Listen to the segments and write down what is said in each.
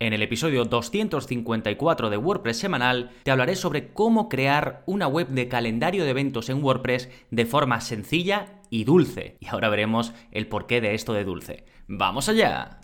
En el episodio 254 de WordPress semanal te hablaré sobre cómo crear una web de calendario de eventos en WordPress de forma sencilla y dulce. Y ahora veremos el porqué de esto de dulce. ¡Vamos allá!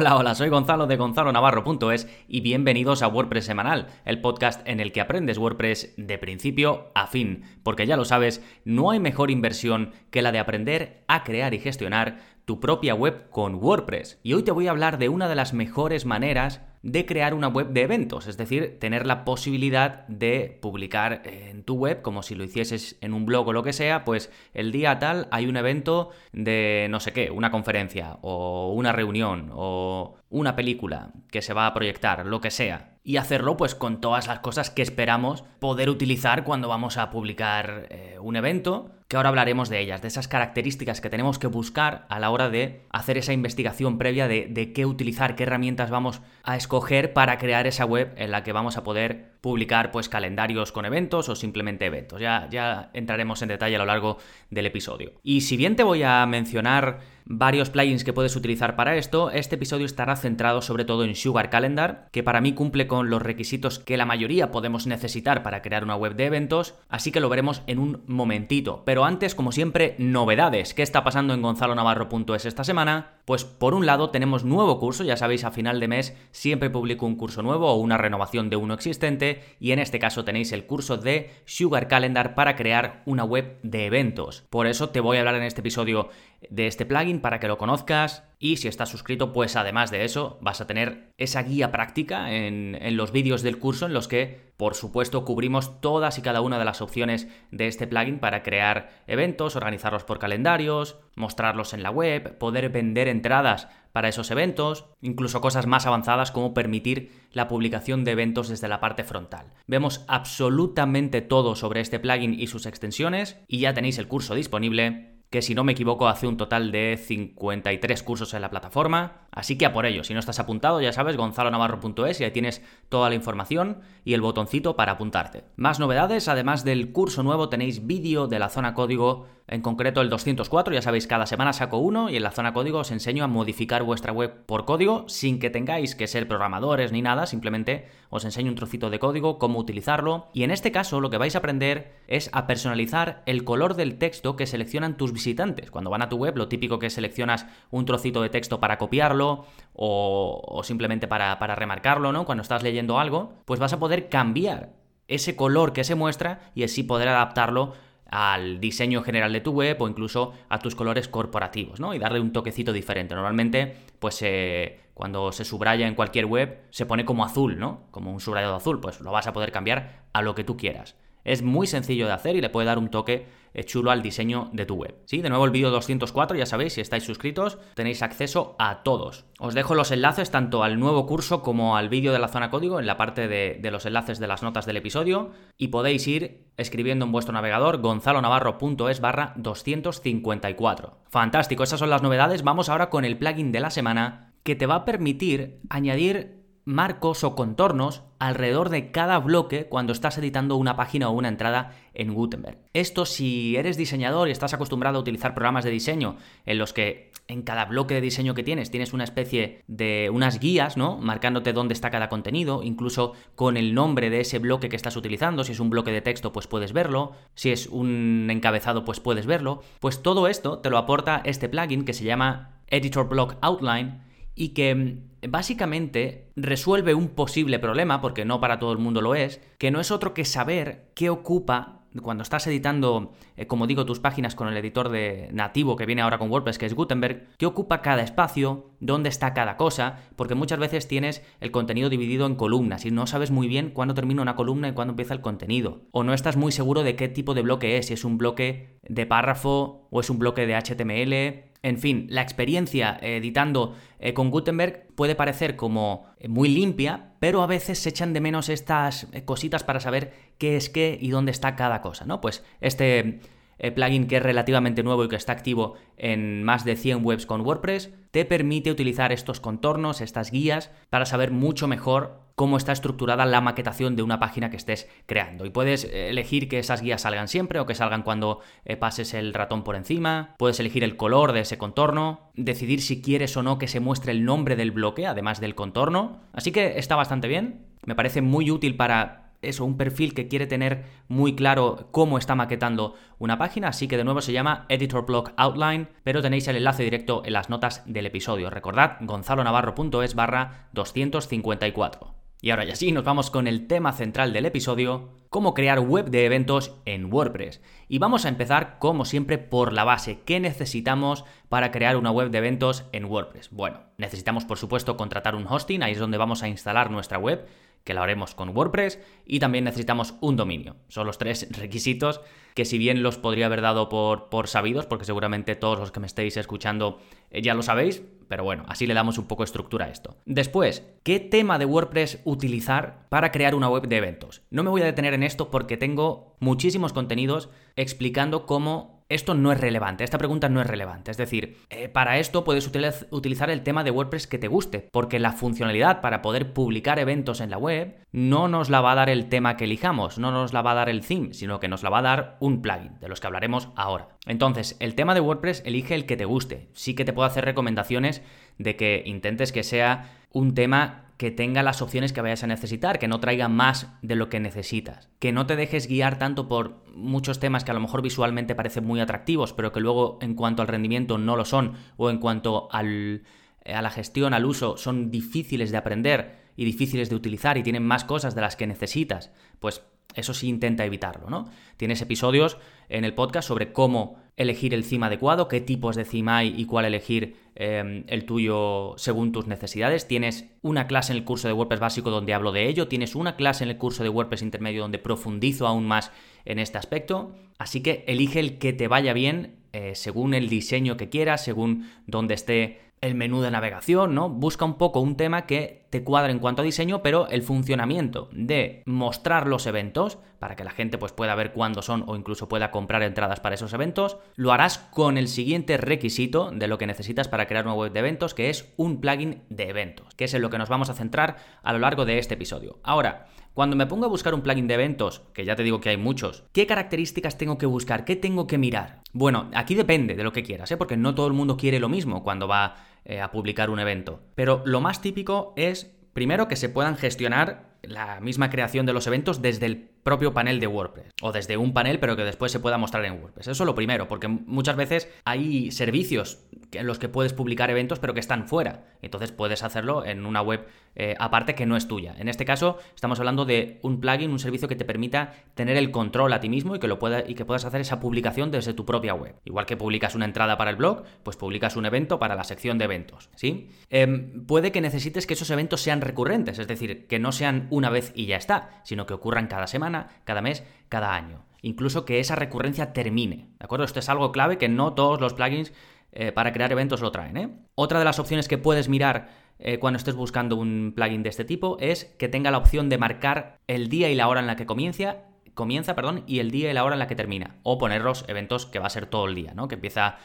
Hola, hola, soy Gonzalo de Gonzalo Navarro.es y bienvenidos a WordPress Semanal, el podcast en el que aprendes WordPress de principio a fin, porque ya lo sabes, no hay mejor inversión que la de aprender a crear y gestionar tu propia web con WordPress. Y hoy te voy a hablar de una de las mejores maneras de crear una web de eventos, es decir, tener la posibilidad de publicar en tu web, como si lo hicieses en un blog o lo que sea, pues el día tal hay un evento de no sé qué, una conferencia o una reunión o una película que se va a proyectar, lo que sea. Y hacerlo pues con todas las cosas que esperamos poder utilizar cuando vamos a publicar eh, un evento que ahora hablaremos de ellas, de esas características que tenemos que buscar a la hora de hacer esa investigación previa de, qué utilizar, qué herramientas vamos a escoger para crear esa web en la que vamos a poder publicar pues calendarios con eventos o simplemente eventos. Ya, ya entraremos en detalle a lo largo del episodio. Y si bien te voy a mencionar varios plugins que puedes utilizar para esto, este episodio estará centrado sobre todo en Sugar Calendar, que para mí cumple con los requisitos que la mayoría podemos necesitar para crear una web de eventos, así que lo veremos en un momentito. Pero antes, como siempre, novedades. ¿Qué está pasando en gonzalonavarro.es esta semana? Pues por un lado tenemos nuevo curso, ya sabéis, a final de mes siempre publico un curso nuevo o una renovación de uno existente, y en este caso tenéis el curso de Sugar Calendar para crear una web de eventos. Por eso te voy a hablar en este episodio de este plugin para que lo conozcas y si estás suscrito pues además de eso vas a tener esa guía práctica en, los vídeos del curso en los que por supuesto cubrimos todas y cada una de las opciones de este plugin para crear eventos, organizarlos por calendarios, mostrarlos en la web, poder vender entradas para esos eventos, incluso cosas más avanzadas como permitir la publicación de eventos desde la parte frontal. Vemos absolutamente todo sobre este plugin y sus extensiones y ya tenéis el curso disponible que si no me equivoco hace un total de 53 cursos en la plataforma, así que a por ello, si no estás apuntado ya sabes, gonzalonavarro.es y ahí tienes toda la información y el botoncito para apuntarte. Más novedades, además del curso nuevo tenéis vídeo de la zona código en concreto el 204, ya sabéis, cada semana saco uno y en la zona código os enseño a modificar vuestra web por código sin que tengáis que ser programadores ni nada, simplemente os enseño un trocito de código, cómo utilizarlo y en este caso lo que vais a aprender es a personalizar el color del texto que seleccionan tus visitantes. Cuando van a tu web, lo típico que seleccionas un trocito de texto para copiarlo o, simplemente para, remarcarlo, ¿no? Cuando estás leyendo algo, pues vas a poder cambiar ese color que se muestra y así poder adaptarlo al diseño general de tu web o incluso a tus colores corporativos, ¿no? Y darle un toquecito diferente. Normalmente, pues eh, cuando se subraya en cualquier web, se pone como azul, ¿no? Como un subrayado azul, pues lo vas a poder cambiar a lo que tú quieras. Es muy sencillo de hacer y le puede dar un toque eh, chulo al diseño de tu web. Sí, de nuevo el vídeo 204, ya sabéis, si estáis suscritos, tenéis acceso a todos. Os dejo los enlaces tanto al nuevo curso como al vídeo de la zona código en la parte de, de los enlaces de las notas del episodio y podéis ir escribiendo en vuestro navegador gonzalonavarro.es barra 254. Fantástico, esas son las novedades. Vamos ahora con el plugin de la semana que te va a permitir añadir marcos o contornos alrededor de cada bloque cuando estás editando una página o una entrada en Gutenberg. Esto si eres diseñador y estás acostumbrado a utilizar programas de diseño en los que en cada bloque de diseño que tienes tienes una especie de unas guías, ¿no? Marcándote dónde está cada contenido, incluso con el nombre de ese bloque que estás utilizando, si es un bloque de texto pues puedes verlo, si es un encabezado pues puedes verlo, pues todo esto te lo aporta este plugin que se llama Editor Block Outline y que básicamente resuelve un posible problema, porque no para todo el mundo lo es, que no es otro que saber qué ocupa cuando estás editando, eh, como digo, tus páginas con el editor de nativo que viene ahora con WordPress, que es Gutenberg, qué ocupa cada espacio, dónde está cada cosa, porque muchas veces tienes el contenido dividido en columnas y no sabes muy bien cuándo termina una columna y cuándo empieza el contenido. O no estás muy seguro de qué tipo de bloque es, si es un bloque de párrafo o es un bloque de HTML en fin, la experiencia editando eh, con Gutenberg puede parecer como eh, muy limpia, pero a veces se echan de menos estas eh, cositas para saber qué es qué y dónde está cada cosa, ¿no? Pues este eh, plugin que es relativamente nuevo y que está activo en más de 100 webs con WordPress, te permite utilizar estos contornos, estas guías, para saber mucho mejor cómo está estructurada la maquetación de una página que estés creando. Y puedes eh, elegir que esas guías salgan siempre o que salgan cuando eh, pases el ratón por encima. Puedes elegir el color de ese contorno, decidir si quieres o no que se muestre el nombre del bloque, además del contorno. Así que está bastante bien. Me parece muy útil para eso, un perfil que quiere tener muy claro cómo está maquetando una página, así que de nuevo se llama Editor Block Outline, pero tenéis el enlace directo en las notas del episodio. Recordad, gonzalonavarro.es barra 254. Y ahora ya sí, nos vamos con el tema central del episodio, cómo crear web de eventos en WordPress. Y vamos a empezar, como siempre, por la base. ¿Qué necesitamos para crear una web de eventos en WordPress? Bueno, necesitamos por supuesto contratar un hosting, ahí es donde vamos a instalar nuestra web que lo haremos con WordPress, y también necesitamos un dominio. Son los tres requisitos que si bien los podría haber dado por, por sabidos, porque seguramente todos los que me estéis escuchando eh, ya lo sabéis, pero bueno, así le damos un poco estructura a esto. Después, ¿qué tema de WordPress utilizar para crear una web de eventos? No me voy a detener en esto porque tengo muchísimos contenidos explicando cómo esto no es relevante, esta pregunta no es relevante. Es decir, eh, para esto puedes utilizar el tema de WordPress que te guste, porque la funcionalidad para poder publicar eventos en la web no nos la va a dar el tema que elijamos, no nos la va a dar el theme, sino que nos la va a dar un plugin, de los que hablaremos ahora. Entonces, el tema de WordPress elige el que te guste. Sí que te puedo hacer recomendaciones de que intentes que sea un tema que tenga las opciones que vayas a necesitar, que no traiga más de lo que necesitas, que no te dejes guiar tanto por muchos temas que a lo mejor visualmente parecen muy atractivos, pero que luego en cuanto al rendimiento no lo son, o en cuanto al, a la gestión, al uso, son difíciles de aprender y difíciles de utilizar y tienen más cosas de las que necesitas, pues eso sí intenta evitarlo, ¿no? Tienes episodios en el podcast sobre cómo elegir el theme adecuado, qué tipos de theme hay y cuál elegir em, el tuyo según tus necesidades. Tienes una clase en el curso de WordPress básico donde hablo de ello, tienes una clase en el curso de WordPress intermedio donde profundizo aún más en este aspecto. Así que elige el que te vaya bien eh, según el diseño que quieras, según donde esté el menú de navegación, ¿no? Busca un poco un tema que te cuadre en cuanto a diseño, pero el funcionamiento de mostrar los eventos para que la gente pues pueda ver cuándo son o incluso pueda comprar entradas para esos eventos, lo harás con el siguiente requisito de lo que necesitas para crear una web de eventos, que es un plugin de eventos, que es en lo que nos vamos a centrar a lo largo de este episodio. Ahora, cuando me pongo a buscar un plugin de eventos, que ya te digo que hay muchos, ¿qué características tengo que buscar? ¿Qué tengo que mirar? Bueno, aquí depende de lo que quieras, ¿eh? porque no todo el mundo quiere lo mismo cuando va eh, a publicar un evento. Pero lo más típico es, primero, que se puedan gestionar la misma creación de los eventos desde el propio panel de WordPress o desde un panel pero que después se pueda mostrar en WordPress. Eso es lo primero, porque muchas veces hay servicios en los que puedes publicar eventos pero que están fuera. Entonces puedes hacerlo en una web eh, aparte que no es tuya. En este caso estamos hablando de un plugin, un servicio que te permita tener el control a ti mismo y que, lo pueda, y que puedas hacer esa publicación desde tu propia web. Igual que publicas una entrada para el blog, pues publicas un evento para la sección de eventos. ¿sí? Em, puede que necesites que esos eventos sean recurrentes, es decir, que no sean una vez y ya está, sino que ocurran cada semana, cada mes, cada año. Incluso que esa recurrencia termine. ¿De acuerdo? Esto es algo clave que no todos los plugins eh, para crear eventos lo traen. ¿eh? Otra de las opciones que puedes mirar eh, cuando estés buscando un plugin de este tipo es que tenga la opción de marcar el día y la hora en la que comienza, comienza perdón, y el día y la hora en la que termina. O poner los eventos que va a ser todo el día, ¿no? que empieza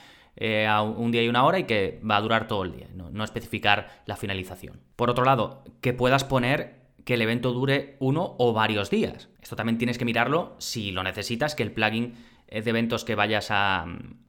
a un día y una hora y que va a durar todo el día, no especificar la finalización. Por otro lado, que puedas poner que el evento dure uno o varios días. Esto también tienes que mirarlo si lo necesitas, que el plugin de eventos que vayas a,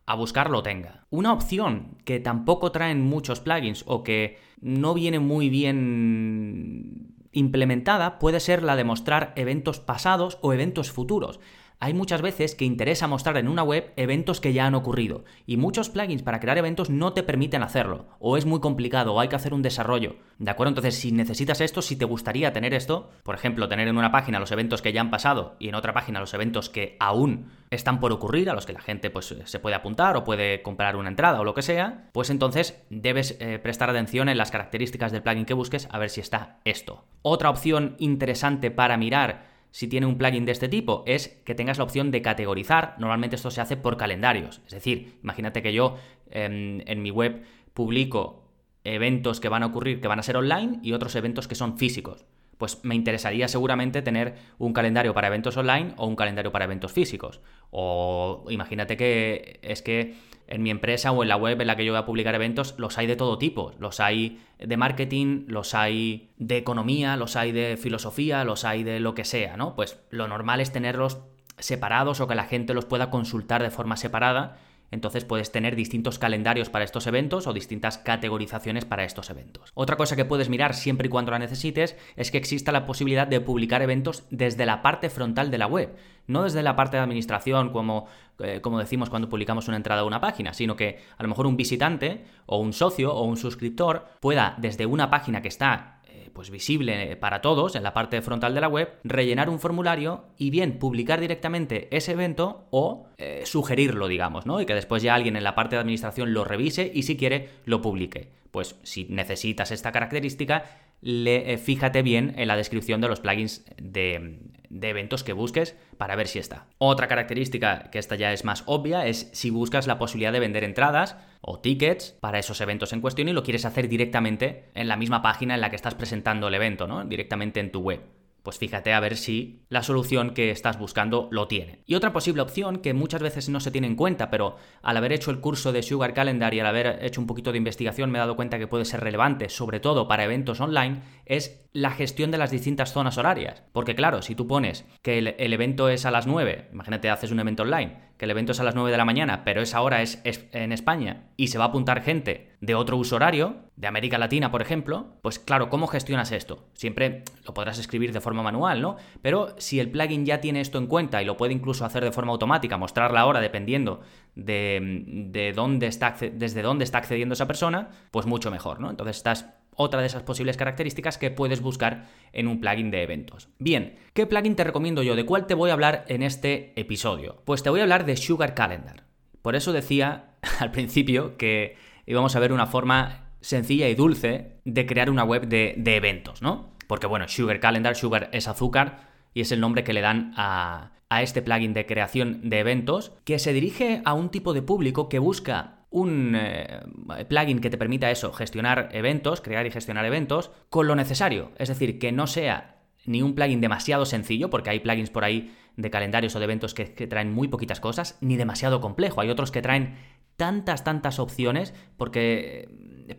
a buscar lo tenga. Una opción que tampoco traen muchos plugins o que no viene muy bien implementada puede ser la de mostrar eventos pasados o eventos futuros hay muchas veces que interesa mostrar en una web eventos que ya han ocurrido y muchos plugins para crear eventos no te permiten hacerlo o es muy complicado o hay que hacer un desarrollo. ¿De acuerdo? Entonces, si necesitas esto, si te gustaría tener esto, por ejemplo, tener en una página los eventos que ya han pasado y en otra página los eventos que aún están por ocurrir, a los que la gente pues se puede apuntar o puede comprar una entrada o lo que sea, pues entonces debes eh, prestar atención en las características del plugin que busques a ver si está esto. Otra opción interesante para mirar si tiene un plugin de este tipo es que tengas la opción de categorizar. Normalmente esto se hace por calendarios. Es decir, imagínate que yo em, en, mi web publico eventos que van a ocurrir, que van a ser online y otros eventos que son físicos. Pues me interesaría seguramente tener un calendario para eventos online o un calendario para eventos físicos. O imagínate que es que en mi empresa o en la web en la que yo voy a publicar eventos los hay de todo tipo. Los hay de marketing, los hay de economía, los hay de filosofía, los hay de lo que sea, ¿no? Pues lo normal es tenerlos separados o que la gente los pueda consultar de forma separada entonces puedes tener distintos calendarios para estos eventos o distintas categorizaciones para estos eventos. Otra cosa que puedes mirar siempre y cuando la necesites es que exista la posibilidad de publicar eventos desde la parte frontal de la web, no desde la parte de administración como, eh, como decimos cuando publicamos una entrada a una página, sino que a lo mejor un visitante o un socio o un suscriptor pueda desde una página que está pues visible para todos en la parte frontal de la web, rellenar un formulario y bien publicar directamente ese evento o eh, sugerirlo, digamos, ¿no? Y que después ya alguien en la parte de administración lo revise y si quiere lo publique. Pues si necesitas esta característica, le, eh, fíjate bien en la descripción de los plugins de, de eventos que busques para ver si está. Otra característica que esta ya es más obvia es si buscas la posibilidad de vender entradas o tickets para esos eventos en cuestión y lo quieres hacer directamente en la misma página en la que estás presentando el evento, ¿no? Directamente en tu web pues fíjate a ver si la solución que estás buscando lo tiene. Y otra posible opción que muchas veces no se tiene en cuenta, pero al haber hecho el curso de Sugar Calendar y al haber hecho un poquito de investigación me he dado cuenta que puede ser relevante, sobre todo para eventos online, es la gestión de las distintas zonas horarias. Porque claro, si tú pones que el, evento es a las 9, imagínate haces un evento online, que el evento es a las 9 de la mañana, pero esa hora es, en España y se va a apuntar gente de otro uso horario, de América Latina, por ejemplo, pues claro, ¿cómo gestionas esto? Siempre lo podrás escribir de forma manual, ¿no? Pero si el plugin ya tiene esto en cuenta y lo puede incluso hacer de forma automática, mostrar la hora dependiendo de, de dónde está, desde dónde está accediendo esa persona, pues mucho mejor, ¿no? Entonces estás otra de esas posibles características que puedes buscar en un plugin de eventos. Bien, ¿qué plugin te recomiendo yo? ¿De cuál te voy a hablar en este episodio? Pues te voy a hablar de Sugar Calendar. Por eso decía al principio que íbamos a ver una forma sencilla y dulce de crear una web de, eventos, ¿no? Porque bueno, Sugar Calendar, Sugar es azúcar y es el nombre que le dan a, a este plugin de creación de eventos que se dirige a un tipo de público que busca un eh, plugin que te permita eso, gestionar eventos, crear y gestionar eventos, con lo necesario. Es decir, que no sea ni un plugin demasiado sencillo, porque hay plugins por ahí de calendarios o de eventos que, que traen muy poquitas cosas, ni demasiado complejo. Hay otros que traen tantas, tantas opciones, porque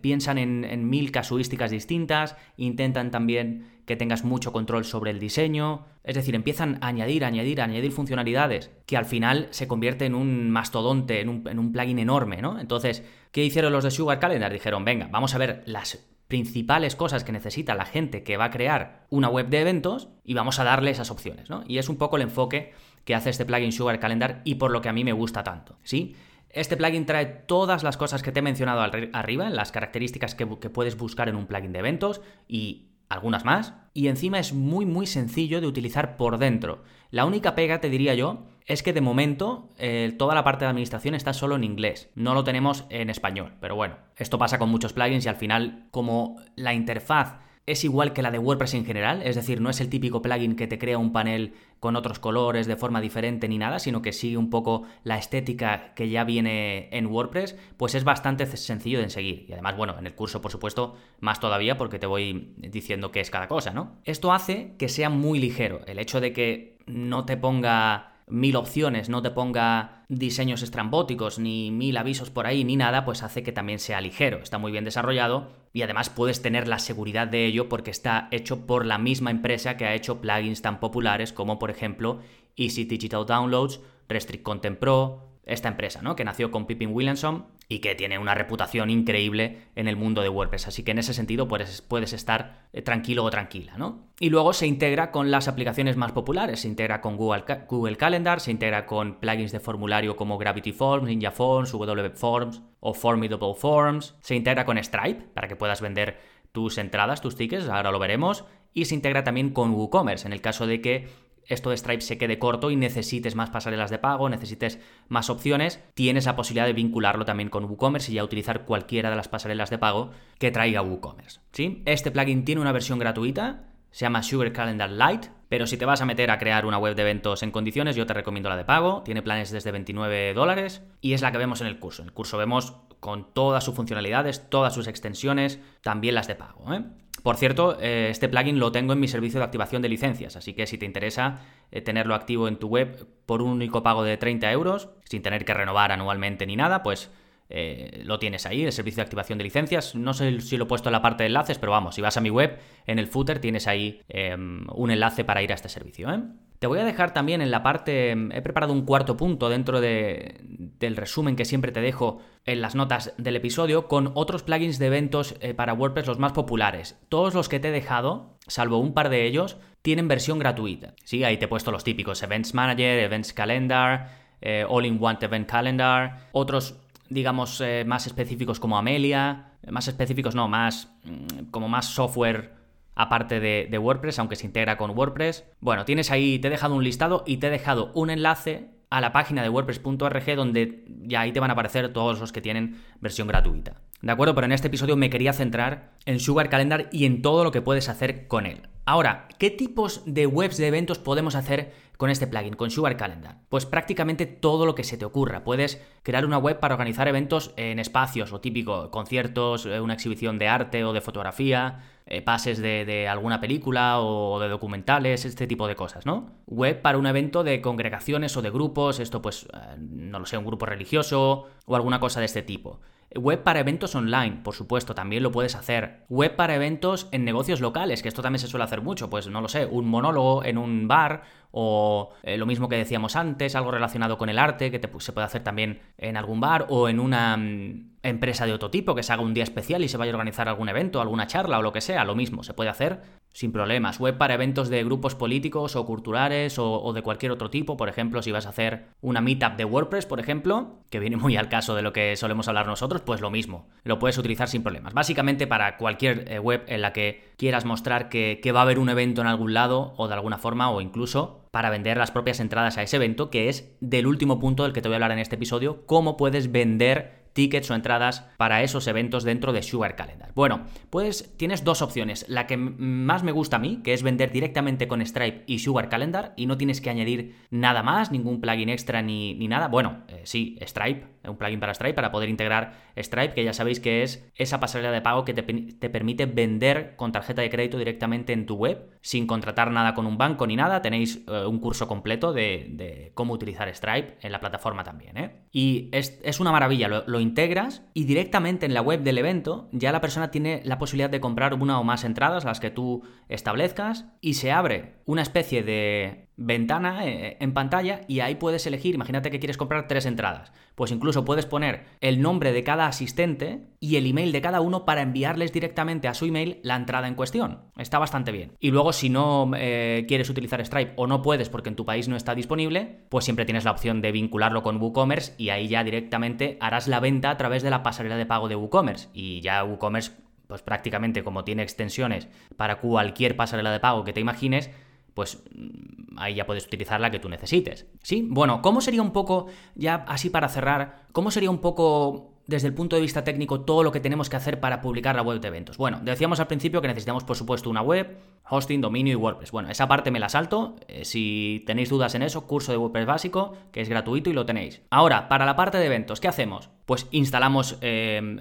piensan en, mil casuísticas distintas, intentan también que tengas mucho control sobre el diseño, es decir, empiezan a añadir, añadir, añadir funcionalidades que al final se convierte en un mastodonte, en un, plugin enorme, ¿no? Entonces, ¿qué hicieron los de Sugar Calendar? Dijeron, venga, vamos a ver las principales cosas que necesita la gente que va a crear una web de eventos y vamos a darle esas opciones, ¿no? Y es un poco el enfoque que hace este plugin Sugar Calendar y por lo que a mí me gusta tanto, ¿sí? Este plugin trae todas las cosas que te he mencionado arriba, las características que, puedes buscar en un plugin de eventos y algunas más. Y encima es muy muy sencillo de utilizar por dentro. La única pega, te diría yo, es que de momento eh, toda la parte de administración está solo en inglés, no lo tenemos en español. Pero bueno, esto pasa con muchos plugins y al final como la interfaz es igual que la de WordPress en general, es decir, no es el típico plugin que te crea un panel con otros colores de forma diferente ni nada, sino que sigue un poco la estética que ya viene en WordPress, pues es bastante sencillo de seguir. Y además, bueno, en el curso, por supuesto, más todavía porque te voy diciendo qué es cada cosa, ¿no? Esto hace que sea muy ligero, el hecho de que no te ponga mil opciones, no te ponga diseños estrambóticos, ni mil avisos por ahí, ni nada, pues hace que también sea ligero. Está muy bien desarrollado y además puedes tener la seguridad de ello porque está hecho por la misma empresa que ha hecho plugins tan populares como por ejemplo Easy Digital Downloads, Restrict Content Pro, esta empresa, ¿no? Que nació con Pippin Williamson y que tiene una reputación increíble en el mundo de WordPress. Así que en ese sentido puedes, puedes estar eh, tranquilo o tranquila, ¿no? Y luego se integra con las aplicaciones más populares. Se integra con Google, Google Calendar, se integra con plugins de formulario como Gravity Forms, Ninja Forms, WP Forms o Formidable Forms. Se integra con Stripe para que puedas vender tus entradas, tus tickets, ahora lo veremos. Y se integra también con WooCommerce en el caso de que esto de Stripe se quede corto y necesites más pasarelas de pago, necesites más opciones, tienes la posibilidad de vincularlo también con WooCommerce y ya utilizar cualquiera de las pasarelas de pago que traiga WooCommerce. ¿sí? Este plugin tiene una versión gratuita, se llama Sugar Calendar Lite, pero si te vas a meter a crear una web de eventos en condiciones, yo te recomiendo la de pago, tiene planes desde 29 dólares y es la que vemos en el curso. En el curso vemos con todas sus funcionalidades, todas sus extensiones, también las de pago. ¿eh? Por cierto, eh, este plugin lo tengo en mi servicio de activación de licencias, así que si te interesa eh, tenerlo activo en tu web por un único pago de 30 euros, sin tener que renovar anualmente ni nada, pues eh, lo tienes ahí, el servicio de activación de licencias. No sé si lo he puesto en la parte de enlaces, pero vamos, si vas a mi web, en el footer tienes ahí em, un enlace para ir a este servicio. ¿eh? Te voy a dejar también en la parte, em, he preparado un cuarto punto dentro del resumen que siempre te dejo en las notas del episodio con otros plugins de eventos eh, para WordPress los más populares. Todos los que te he dejado, salvo un par de ellos, tienen versión gratuita. Sí, ahí te he puesto los típicos Events Manager, Events Calendar, All-in-One Event Calendar, otros digamos, eh, más específicos como Amelia, más específicos no, más mm, como más software aparte de, WordPress, aunque se integra con WordPress. Bueno, tienes ahí, te he dejado un listado y te he dejado un enlace a la página de WordPress.org donde ya ahí te van a aparecer todos los que tienen versión gratuita. ¿De acuerdo? Pero en este episodio me quería centrar en Sugar Calendar y en todo lo que puedes hacer con él. Ahora, ¿qué tipos de webs de eventos podemos hacer con este plugin, con Sugar Calendar? Pues prácticamente todo lo que se te ocurra. Puedes crear una web para organizar eventos en espacios, o típico, conciertos, eh, una exhibición de arte o de fotografía, eh, pases de, alguna película o de documentales, este tipo de cosas, ¿no? Web para un evento de congregaciones o de grupos, esto pues, eh, no lo sé, un grupo religioso o alguna cosa de este tipo. Web para eventos online, por supuesto, también lo puedes hacer. Web para eventos en negocios locales, que esto también se suele hacer mucho, pues no lo sé, un monólogo en un bar o eh, lo mismo que decíamos antes, algo relacionado con el arte, que se puede hacer también en algún bar o en una mm, empresa de otro tipo que se haga un día especial y se vaya a organizar algún evento, alguna charla o lo que sea, lo mismo, se puede hacer sin problemas. Web para eventos de grupos políticos o culturales o, de cualquier otro tipo, por ejemplo, si vas a hacer una meetup de WordPress, por ejemplo, que viene muy al caso de lo que solemos hablar nosotros, pues lo mismo, lo puedes utilizar sin problemas. Básicamente para cualquier eh, web en la que quieras mostrar que, que va a haber un evento en algún lado o de alguna forma o incluso para vender las propias entradas a ese evento, que es del último punto del que te voy a hablar en este episodio, cómo puedes vender tickets o entradas para esos eventos dentro de Sugar Calendar. Bueno, pues tienes dos opciones. La que más me gusta a mí, que es vender directamente con Stripe y Sugar Calendar y no tienes que añadir nada más, ningún plugin extra ni, nada. Bueno, eh, sí, Stripe, un plugin para Stripe para poder integrar Stripe, que ya sabéis que es esa pasarela de pago que te, te permite vender con tarjeta de crédito directamente en tu web sin contratar nada con un banco ni nada. Tenéis eh, un curso completo de, cómo utilizar Stripe en la plataforma también. ¿eh? Y es, una maravilla, lo, lo integras y directamente en la web del evento ya la persona tiene la posibilidad de comprar una o más entradas, las que tú establezcas, y se abre una especie de ventana eh, en pantalla y ahí puedes elegir, imagínate que quieres comprar tres entradas, pues incluso puedes poner el nombre de cada asistente y el email de cada uno para enviarles directamente a su email la entrada en cuestión. Está bastante bien. Y luego si no eh, quieres utilizar Stripe o no puedes porque en tu país no está disponible, pues siempre tienes la opción de vincularlo con WooCommerce y ahí ya directamente harás la venta a través de la pasarela de pago de WooCommerce y ya WooCommerce pues prácticamente como tiene extensiones para cualquier pasarela de pago que te imagines, pues mm, ahí ya puedes utilizar la que tú necesites. ¿Sí? Bueno, ¿cómo sería un poco, ya así para cerrar, cómo sería un poco desde el punto de vista técnico todo lo que tenemos que hacer para publicar la web de eventos? Bueno, decíamos al principio que necesitamos por supuesto una web, hosting, dominio y WordPress. Bueno, esa parte me la salto. Eh, si tenéis dudas en eso, curso de WordPress básico, que es gratuito y lo tenéis. Ahora, para la parte de eventos, ¿qué hacemos? Pues instalamos eh,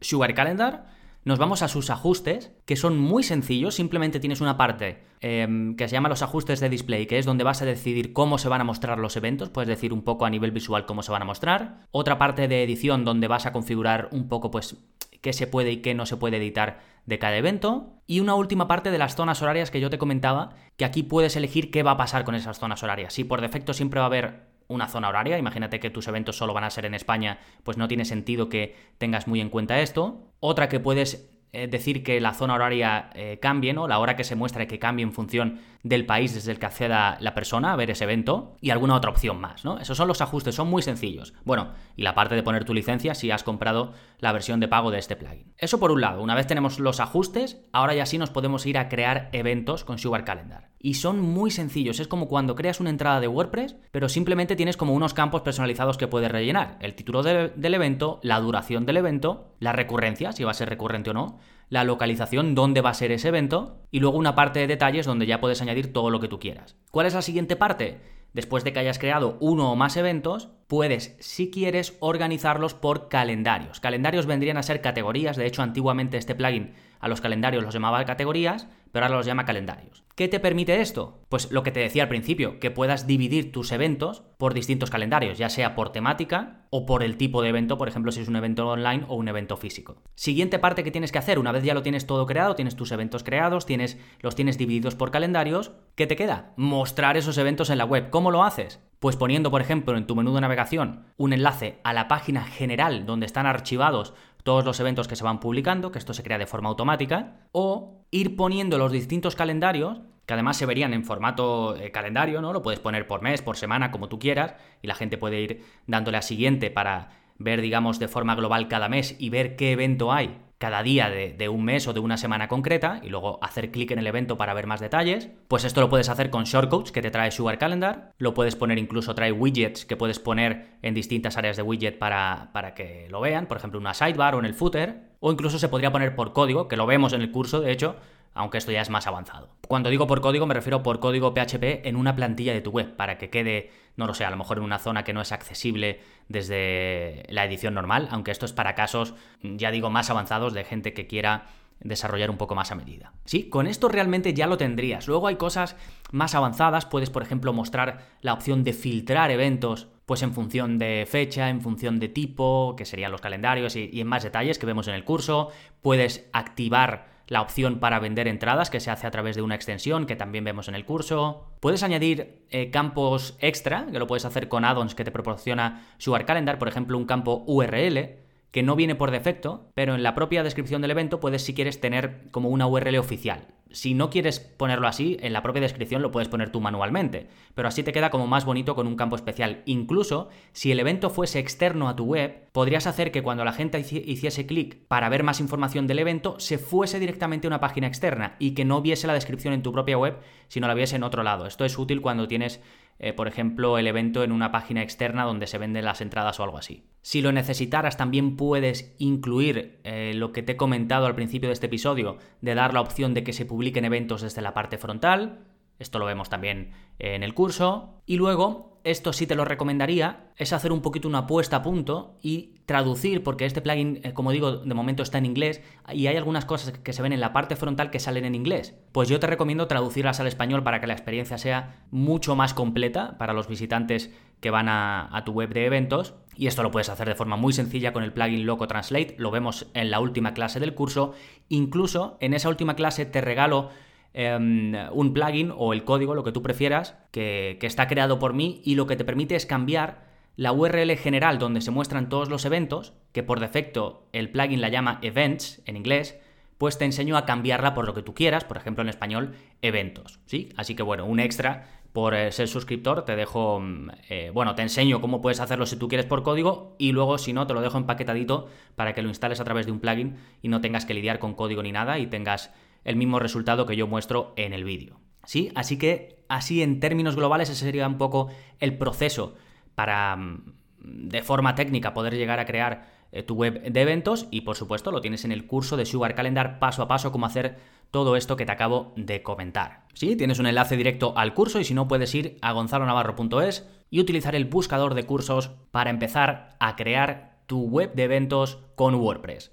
Sugar Calendar nos vamos a sus ajustes, que son muy sencillos, simplemente tienes una parte em, que se llama los ajustes de display, que es donde vas a decidir cómo se van a mostrar los eventos, puedes decir un poco a nivel visual cómo se van a mostrar, otra parte de edición donde vas a configurar un poco pues qué se puede y qué no se puede editar de cada evento. Y una última parte de las zonas horarias que yo te comentaba, que aquí puedes elegir qué va a pasar con esas zonas horarias. Si por defecto siempre va a haber una zona horaria, imagínate que tus eventos solo van a ser en España, pues no tiene sentido que tengas muy en cuenta esto. Otra que puedes eh, decir que la zona horaria eh, cambie, ¿no? La hora que se muestra que cambie en función del país desde el que acceda la persona a ver ese evento y alguna otra opción más, ¿no? Esos son los ajustes, son muy sencillos. Bueno, y la parte de poner tu licencia si has comprado la versión de pago de este plugin. Eso por un lado, una vez tenemos los ajustes, ahora ya sí nos podemos ir a crear eventos con Sugar Calendar. Y son muy sencillos, es como cuando creas una entrada de WordPress, pero simplemente tienes como unos campos personalizados que puedes rellenar. El título del evento, la duración del evento, la recurrencia, si va a ser recurrente o no, la localización, dónde va a ser ese evento, y luego una parte de detalles donde ya puedes añadir todo lo que tú quieras. ¿Cuál es la siguiente parte? Después de que hayas creado uno o más eventos, puedes, si quieres, organizarlos por calendarios. Calendarios vendrían a ser categorías, de hecho antiguamente este plugin a los calendarios los llamaba categorías, pero ahora los llama calendarios. ¿Qué te permite esto? Pues lo que te decía al principio, que puedas dividir tus eventos por distintos calendarios, ya sea por temática o por el tipo de evento, por ejemplo, si es un evento online o un evento físico. Siguiente parte que tienes que hacer, una vez ya lo tienes todo creado, tienes tus eventos creados, tienes, los tienes divididos por calendarios, ¿qué te queda? Mostrar esos eventos en la web. ¿Cómo lo haces? Pues poniendo, por ejemplo, en tu menú de navegación un enlace a la página general donde están archivados todos los eventos que se van publicando, que esto se crea de forma automática, o ir poniendo los distintos calendarios, que además se verían en formato eh, calendario, ¿no? Lo puedes poner por mes, por semana, como tú quieras, y la gente puede ir dándole a siguiente para ver, digamos, de forma global cada mes y ver qué evento hay cada día de, un mes o de una semana concreta y luego hacer clic en el evento para ver más detalles, pues esto lo puedes hacer con shortcodes que te trae Sugar Calendar, lo puedes poner incluso, trae widgets que puedes poner en distintas áreas de widget para, para que lo vean, por ejemplo una sidebar o en el footer, o incluso se podría poner por código, que lo vemos en el curso de hecho, aunque esto ya es más avanzado. Cuando digo por código me refiero por código PHP en una plantilla de tu web, para que quede, no lo sé, a lo mejor en una zona que no es accesible desde la edición normal, aunque esto es para casos, ya digo, más avanzados de gente que quiera desarrollar un poco más a medida. Sí, con esto realmente ya lo tendrías. Luego hay cosas más avanzadas, puedes por ejemplo mostrar la opción de filtrar eventos pues en función de fecha, en función de tipo, que serían los calendarios y, y en más detalles que vemos en el curso. Puedes activar la opción para vender entradas que se hace a través de una extensión que también vemos en el curso. Puedes añadir eh, campos extra, que lo puedes hacer con addons que te proporciona Sugar Calendar, por ejemplo un campo URL que no viene por defecto, pero en la propia descripción del evento puedes si quieres tener como una URL oficial. Si no quieres ponerlo así, en la propia descripción lo puedes poner tú manualmente, pero así te queda como más bonito con un campo especial. Incluso si el evento fuese externo a tu web, podrías hacer que cuando la gente hiciese clic para ver más información del evento, se fuese directamente a una página externa y que no viese la descripción en tu propia web, sino la viese en otro lado. Esto es útil cuando tienes eh, por ejemplo, el evento en una página externa donde se venden las entradas o algo así. Si lo necesitaras, también puedes incluir eh, lo que te he comentado al principio de este episodio, de dar la opción de que se publiquen eventos desde la parte frontal. Esto lo vemos también en el curso. Y luego esto sí te lo recomendaría, es hacer un poquito una puesta a punto y traducir, porque este plugin, eh, como digo, de momento está en inglés y hay algunas cosas que se ven en la parte frontal que salen en inglés. Pues yo te recomiendo traducirlas al español para que la experiencia sea mucho más completa para los visitantes que van a, a tu web de eventos. Y esto lo puedes hacer de forma muy sencilla con el plugin Loco Translate, lo vemos en la última clase del curso. Incluso en esa última clase te regalo un plugin o el código, lo que tú prefieras, que, que está creado por mí y lo que te permite es cambiar la URL general donde se muestran todos los eventos, que por defecto el plugin la llama events en inglés, pues te enseño a cambiarla por lo que tú quieras, por ejemplo en español, eventos, ¿sí? Así que bueno, un extra por eh, ser suscriptor, te dejo, mm, eh, bueno, te enseño cómo puedes hacerlo si tú quieres por código y luego si no, te lo dejo empaquetadito para que lo instales a través de un plugin y no tengas que lidiar con código ni nada y tengas el mismo resultado que yo muestro en el vídeo. ¿Sí? Así que, así en términos globales, ese sería un poco el proceso para, mm, de forma técnica, poder llegar a crear eh, tu web de eventos y, por supuesto, lo tienes en el curso de Sugar Calendar paso a paso, cómo hacer todo esto que te acabo de comentar. Sí, tienes un enlace directo al curso y si no puedes ir a gonzalonavarro.es y utilizar el buscador de cursos para empezar a crear tu web de eventos con WordPress.